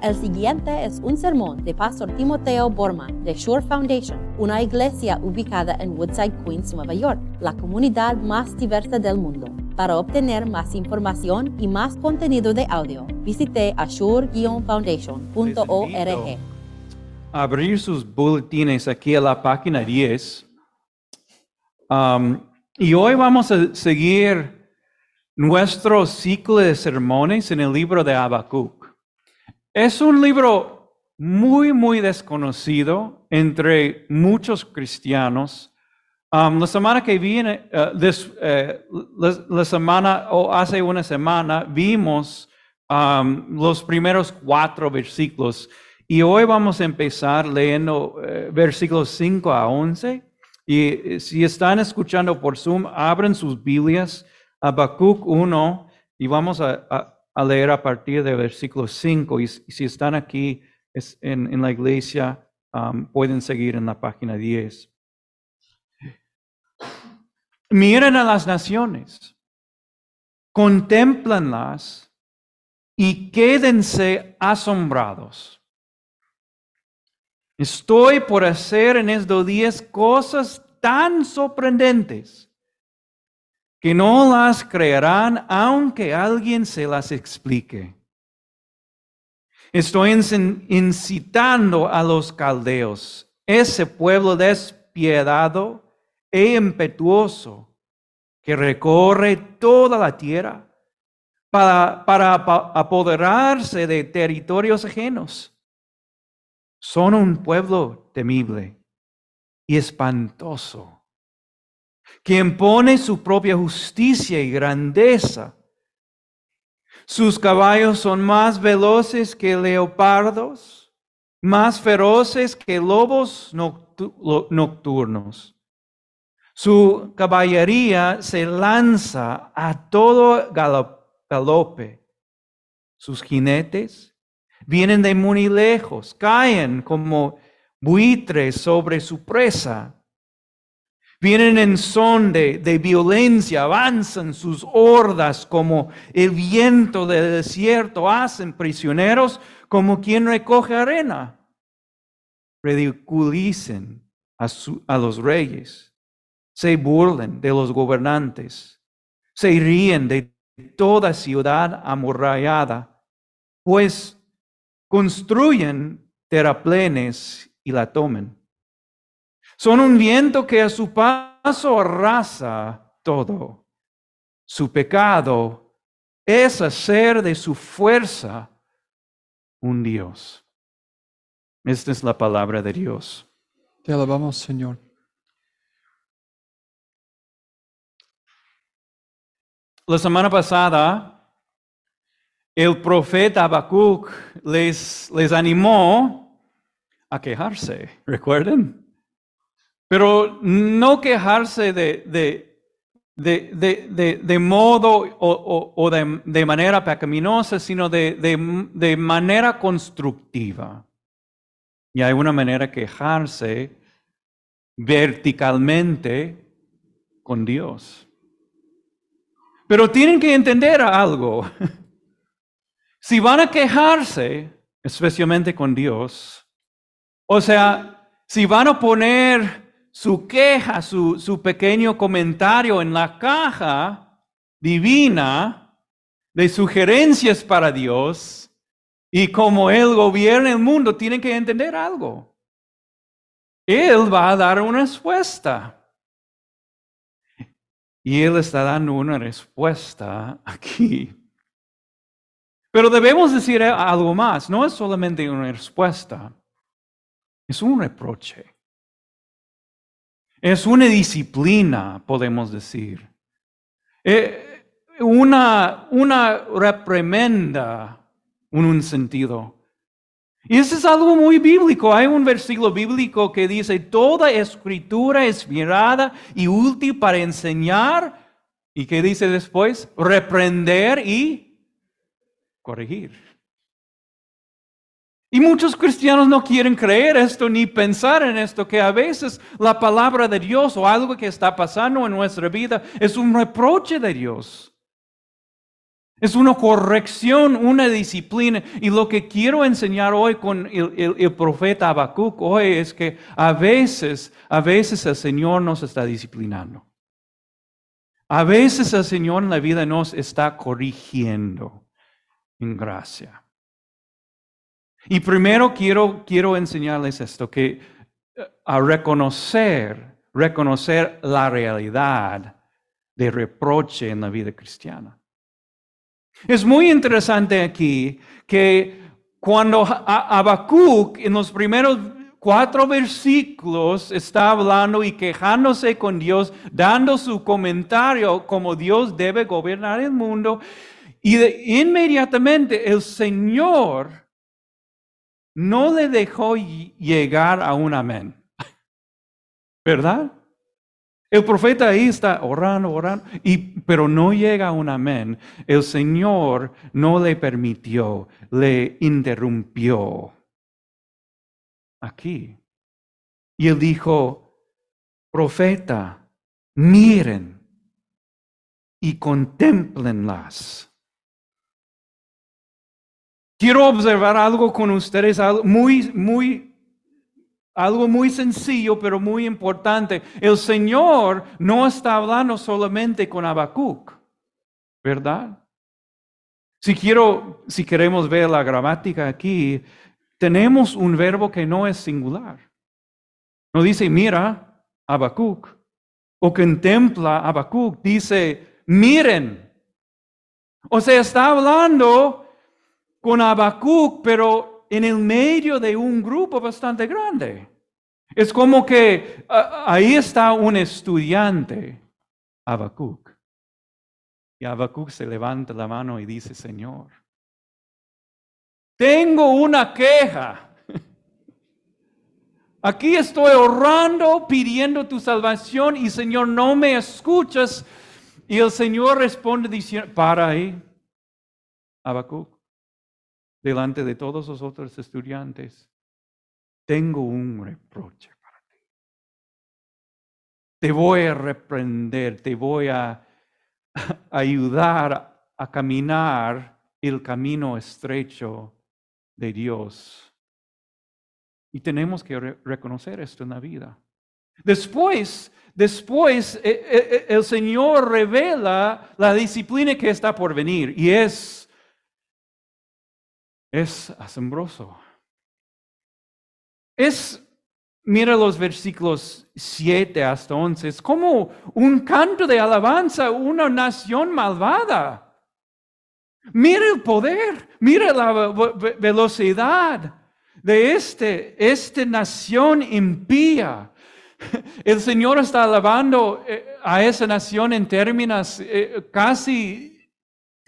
El siguiente es un sermón de Pastor Timoteo Borman de Shore Foundation, una iglesia ubicada en Woodside, Queens, Nueva York, la comunidad más diversa del mundo. Para obtener más información y más contenido de audio, visite ashore-foundation.org. abrir sus boletines aquí a la página 10. Um, y hoy vamos a seguir nuestro ciclo de sermones en el libro de Habacuc. Es un libro muy, muy desconocido entre muchos cristianos. Um, la semana que viene, uh, uh, la, semana o hace una semana, vimos um, los primeros cuatro versículos. Y hoy vamos a empezar leyendo eh, versículos 5 a 11. Y eh, si están escuchando por Zoom, abren sus Biblias, Habacuc 1, y vamos a- a leer a partir del versículo 5. Y, si están aquí en, la iglesia, pueden seguir en la página 10. Miren a las naciones, contémplanlas y quédense asombrados. Estoy por hacer en estos días cosas tan sorprendentes que no las creerán aunque alguien se las explique. Estoy incitando a los caldeos, ese pueblo despiadado e impetuoso que recorre toda la tierra para, apoderarse de territorios ajenos son un pueblo temible y espantoso, que impone su propia justicia y grandeza. Sus caballos son más veloces que leopardos, más feroces que lobos noctu- lo- nocturnos. Su caballería se lanza a todo galo- galope. Sus jinetes vienen de muy lejos, caen como buitres sobre su presa. Vienen en son de, violencia, avanzan sus hordas como el viento del desierto, hacen prisioneros como quien recoge arena. Ridiculicen a los reyes, se burlen de los gobernantes, se ríen de toda ciudad amurallada, pues construyen terraplenes y la tomen. Son un viento que a su paso arrasa todo. Su pecado es hacer de su fuerza un Dios. Esta es la palabra de Dios. Te alabamos, Señor. La semana pasada, el profeta Habacuc les, les animó a quejarse, ¿recuerdan? Pero no quejarse de, de, de, de, modo o, o- o de, manera pecaminosa, sino de manera constructiva. Y hay una manera de quejarse verticalmente con Dios. Pero tienen que entender algo. Si van a quejarse, especialmente con Dios, o sea, si van a poner su queja, su, su pequeño comentario en la caja divina de sugerencias para Dios y como Él gobierna el mundo, tienen que entender algo. Él va a dar una respuesta. Y Él está dando una respuesta aquí. Pero debemos decir algo más. No es solamente una respuesta. Es un reproche. Es una disciplina, podemos decir. Eh, una, una reprimenda en un sentido. Y eso es algo muy bíblico. Hay un versículo bíblico que dice, toda escritura es mirada y útil para enseñar. ¿Y qué dice después? Reprender y corregir. Y muchos cristianos no quieren creer esto ni pensar en esto, que a veces la palabra de Dios o algo que está pasando en nuestra vida es un reproche de Dios. Es una corrección, una disciplina. Y lo que quiero enseñar hoy con el, el- el profeta Habacuc hoy es que a veces, a veces el Señor nos está disciplinando. A veces el Señor en la vida nos está corrigiendo en gracia. Y primero quiero, quiero enseñarles esto, que eh, a reconocer, reconocer la realidad de reproche en la vida cristiana. Es muy interesante aquí que cuando Ha- Ha- Habacuc en los primeros cuatro versículos está hablando y quejándose con Dios, dando su comentario como Dios debe gobernar el mundo, y de- inmediatamente el Señor no le dejó ll- llegar a un amén. ¿Verdad? El profeta ahí está orando, orando, y, pero no llega a un amén. El Señor no le permitió, le interrumpió. Aquí. Y él dijo, profeta, miren y contemplenlas. Quiero observar algo con ustedes, algo muy, muy, algo muy sencillo, pero muy importante. El Señor no está hablando solamente con Habacuc, ¿verdad? Si quiero, si queremos ver la gramática aquí, tenemos un verbo que no es singular. No dice mira Habacuc o contempla Habacuc, dice miren. O sea, está hablando con Habacuc, pero en el medio de un grupo bastante grande. Es como que ah, ahí está un estudiante, Habacuc. Y Habacuc se levanta la mano y dice, Señor, tengo una queja. Aquí estoy orando, pidiendo tu salvación y Señor, no me escuchas. Y el Señor responde diciendo, para ahí, Habacuc, delante de todos los otros estudiantes, tengo un reproche para ti. Te voy a reprender, te voy a ayudar a caminar el camino estrecho de Dios. Y tenemos que re- reconocer esto en la vida. Después, después eh, eh, eh, el Señor revela la disciplina que está por venir y es, es asombroso. Es, mira los versículos 7 hasta 11, es como un canto de alabanza a una nación malvada. Mira el poder, mira la ve- ve- velocidad de este, esta nación impía. El Señor está alabando eh, a esa nación en términos eh, casi,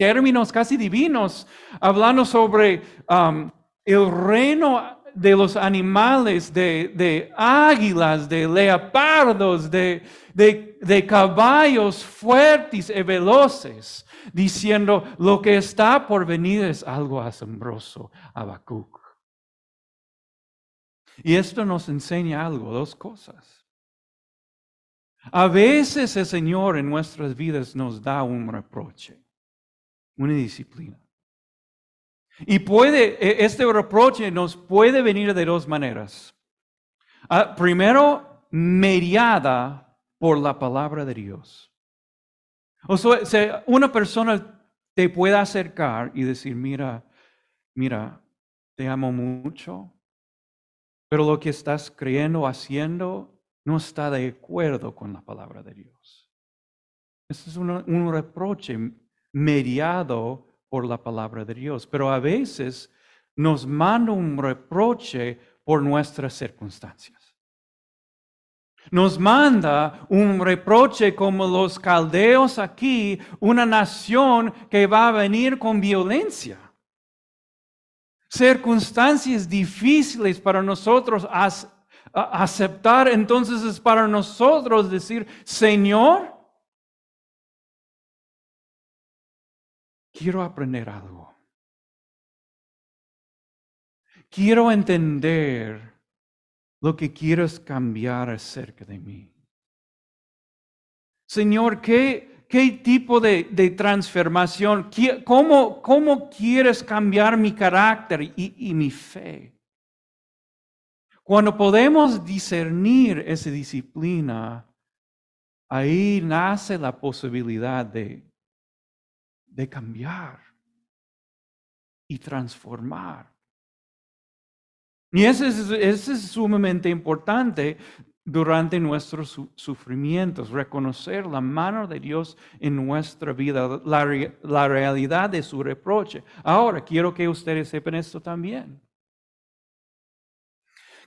términos casi divinos, hablando sobre um, el reino de los animales, de, águilas, de leopardos, de, de, de caballos fuertes y veloces, diciendo lo que está por venir es algo asombroso, Habacuc. Y esto nos enseña algo, dos cosas. A veces el Señor en nuestras vidas nos da un reproche, una disciplina. Y puede, e- este reproche nos puede venir de dos maneras. Ah, primero, mediada por la palabra de Dios. O sea, se- una persona te puede acercar y decir, mira, mira, te amo mucho, pero lo que estás creyendo, haciendo, no está de acuerdo con la palabra de Dios. Este es una- un reproche mediado por la palabra de Dios, pero a veces nos manda un reproche por nuestras circunstancias. Nos manda un reproche como los caldeos aquí, una nación que va a venir con violencia. Circunstancias difíciles para nosotros aceptar, entonces es para nosotros decir, Señor, quiero aprender algo. Quiero entender lo que quieres cambiar acerca de mí. Señor, ¿qué, qué tipo de, de transformación, ¿Qué- cómo, cómo quieres cambiar mi carácter y, y mi fe. Cuando podemos discernir esa disciplina, ahí nace la posibilidad de, de cambiar y transformar. Y eso es, es sumamente importante durante nuestros su- sufrimientos, reconocer la mano de Dios en nuestra vida, la, la realidad de su reproche. Ahora, quiero que ustedes sepan esto también.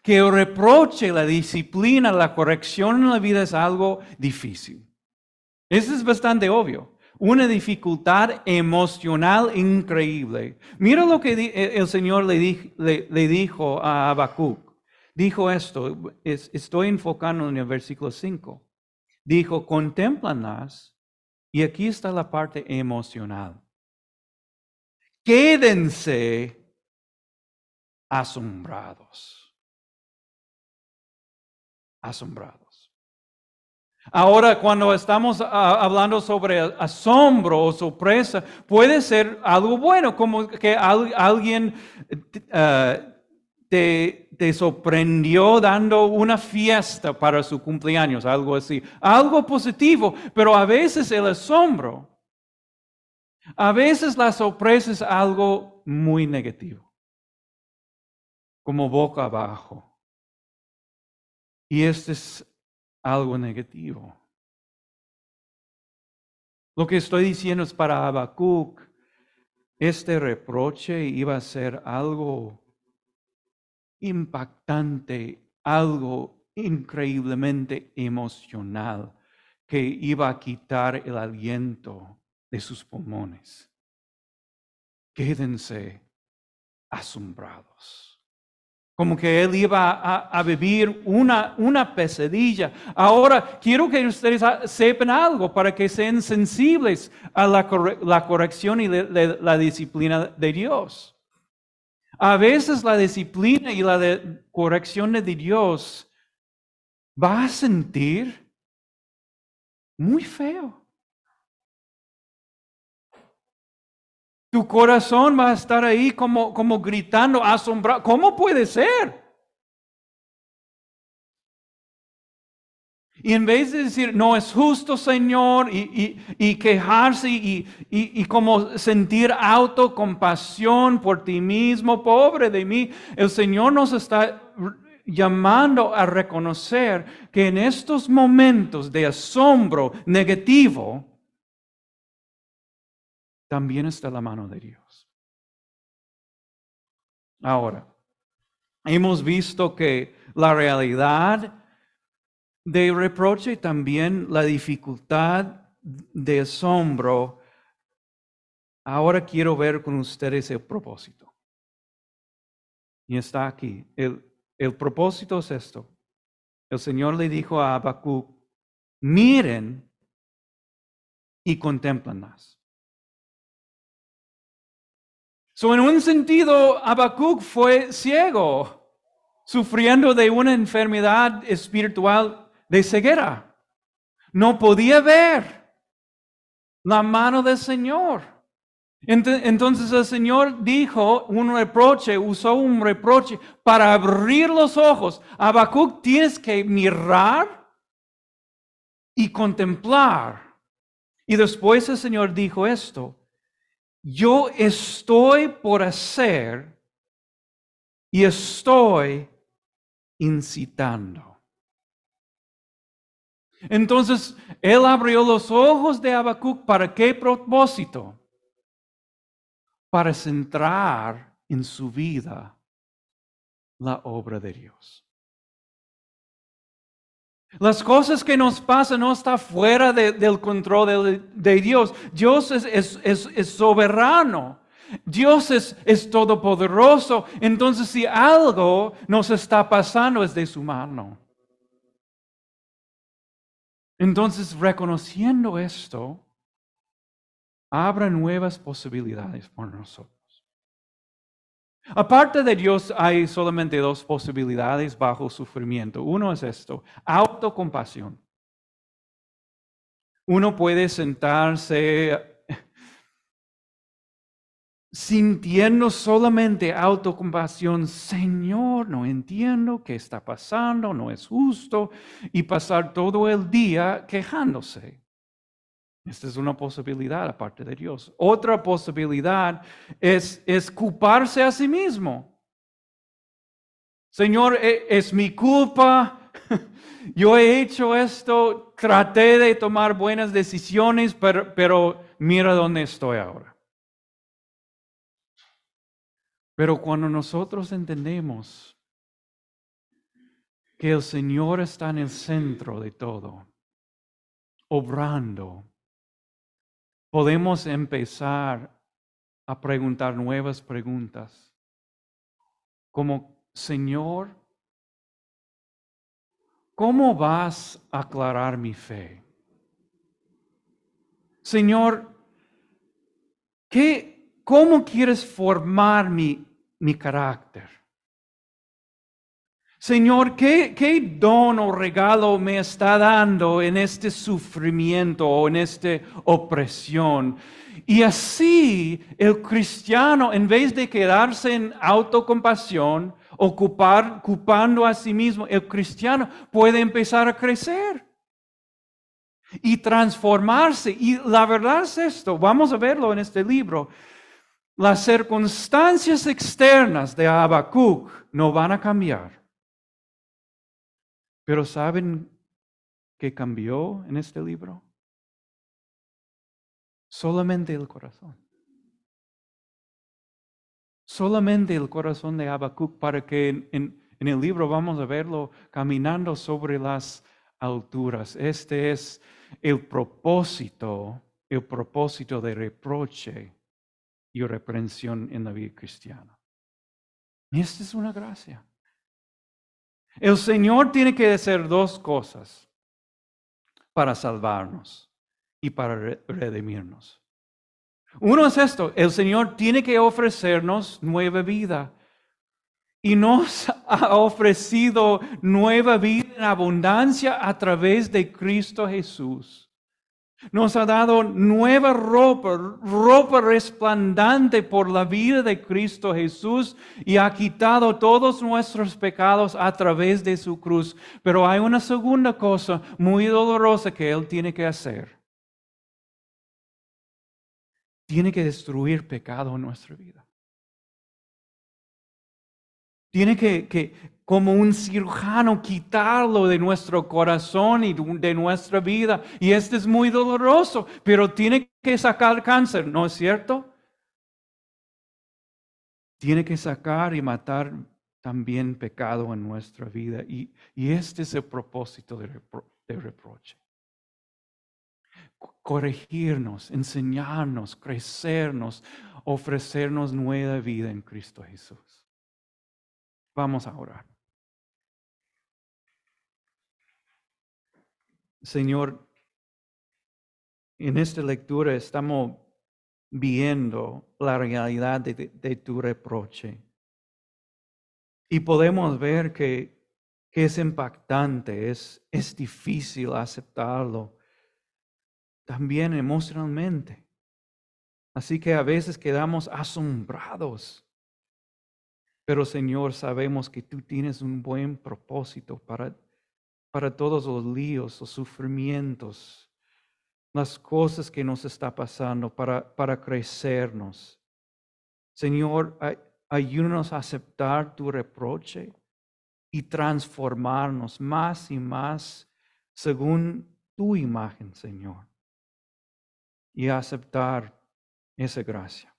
Que el reproche, la disciplina, la corrección en la vida es algo difícil. Eso es bastante obvio. Una dificultad emocional increíble. Mira lo que eh, el Señor le, di- le- le dijo a Habacuc. Dijo esto, es- estoy enfocando en el versículo 5. Dijo, contémplalas, y aquí está la parte emocional. Quédense asombrados. Asombrados. Ahora, cuando estamos ah, hablando sobre asombro o sorpresa, puede ser algo bueno, como que al- alguien ah, te, te sorprendió dando una fiesta para su cumpleaños, algo así. Algo positivo, pero a veces el asombro, a veces la sorpresa es algo muy negativo, como boca abajo. Y este es algo negativo. Lo que estoy diciendo es para Habacuc, este reproche iba a ser algo impactante, algo increíblemente emocional que iba a quitar el aliento de sus pulmones. Quédense asombrados como que él iba a, vivir una, una pesadilla. Ahora, quiero que ustedes sepan algo para que sean sensibles a la, corre- la corrección y la disciplina de Dios. A veces la disciplina y la de- corrección de Dios va a sentir muy feo. Tu corazón va a estar ahí como, como gritando, asombrado. ¿Cómo puede ser? Y en vez de decir, no es justo, Señor, y, y- y quejarse y, y- como sentir autocompasión por ti mismo, pobre de mí, el Señor nos está llamando a reconocer que en estos momentos de asombro negativo, también está la mano de Dios. Ahora, hemos visto que la realidad de reproche, también la dificultad de asombro, ahora quiero ver con ustedes el propósito. Y está aquí. El, el propósito es esto. El Señor le dijo a Habacuc, miren y contemplenlas. So, en un sentido, Habacuc fue ciego, sufriendo de una enfermedad espiritual de ceguera. No podía ver la mano del Señor. Ent- Entonces el Señor dijo un reproche, usó un reproche para abrir los ojos. Habacuc tienes que mirar y contemplar. Y después el Señor dijo esto, yo estoy por hacer y estoy incitando. Entonces, él abrió los ojos de Habacuc para qué propósito? Para centrar en su vida la obra de Dios. Las cosas que nos pasan no están fuera de- del control de, Dios. Dios es, soberano. Dios es, es todopoderoso. Entonces, si algo nos está pasando es de su mano. Entonces, reconociendo esto, abra nuevas posibilidades por nosotros. Aparte de Dios, hay solamente dos posibilidades bajo sufrimiento. Uno es esto, autocompasión. Uno puede sentarse sintiendo solamente autocompasión, Señor, no entiendo qué está pasando, no es justo, y pasar todo el día quejándose. Esta es una posibilidad aparte de Dios. Otra posibilidad es, culparse a sí mismo. Señor, e, es mi culpa, yo he hecho esto, traté de tomar buenas decisiones, pero mira dónde estoy ahora. Pero cuando nosotros entendemos que el Señor está en el centro de todo, obrando, podemos empezar a preguntar nuevas preguntas, como, Señor, ¿cómo vas a aclarar mi fe? Señor, ¿qué, ¿Cómo quieres formar mi, mi carácter? Señor, ¿qué, ¿qué, don o regalo me está dando en este sufrimiento o en esta opresión? Y así el cristiano, en vez de quedarse en autocompasión, ocupar, ocupando a sí mismo, el cristiano puede empezar a crecer y transformarse. Y la verdad es esto, vamos a verlo en este libro. Las circunstancias externas de Habacuc no van a cambiar. Pero ¿saben qué cambió en este libro? Solamente el corazón. Solamente el corazón de Habacuc para que en, en el libro vamos a verlo caminando sobre las alturas. Este es el propósito, el propósito de reproche y reprensión en la vida cristiana. Y esta es una gracia. El Señor tiene que hacer dos cosas para salvarnos y para redimirnos. Uno es esto, el Señor tiene que ofrecernos nueva vida. Y nos ha ofrecido nueva vida en abundancia a través de Cristo Jesús. Nos ha dado nueva ropa, ropa resplandante por la vida de Cristo Jesús y ha quitado todos nuestros pecados a través de su cruz. Pero hay una segunda cosa muy dolorosa que Él tiene que hacer. Tiene que destruir pecado en nuestra vida. Tiene que, que, como un cirujano, quitarlo de nuestro corazón y de nuestra vida. Y esto es muy doloroso, pero tiene que sacar cáncer, ¿no es cierto? Tiene que sacar y matar también pecado en nuestra vida. Y, este es el propósito de, de reproche. Corregirnos, enseñarnos, crecernos, ofrecernos nueva vida en Cristo Jesús. Vamos a orar. Señor, en esta lectura estamos viendo la realidad de, tu reproche. Y podemos ver que, es impactante, es, es difícil aceptarlo, también emocionalmente. Así que a veces quedamos asombrados. Pero Señor, sabemos que tú tienes un buen propósito para para todos los líos, los sufrimientos, las cosas que nos está pasando para, para crecernos. Señor, ayúdanos a aceptar tu reproche y transformarnos más y más según tu imagen, Señor. Y aceptar esa gracia.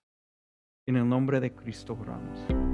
En el nombre de Cristo oramos.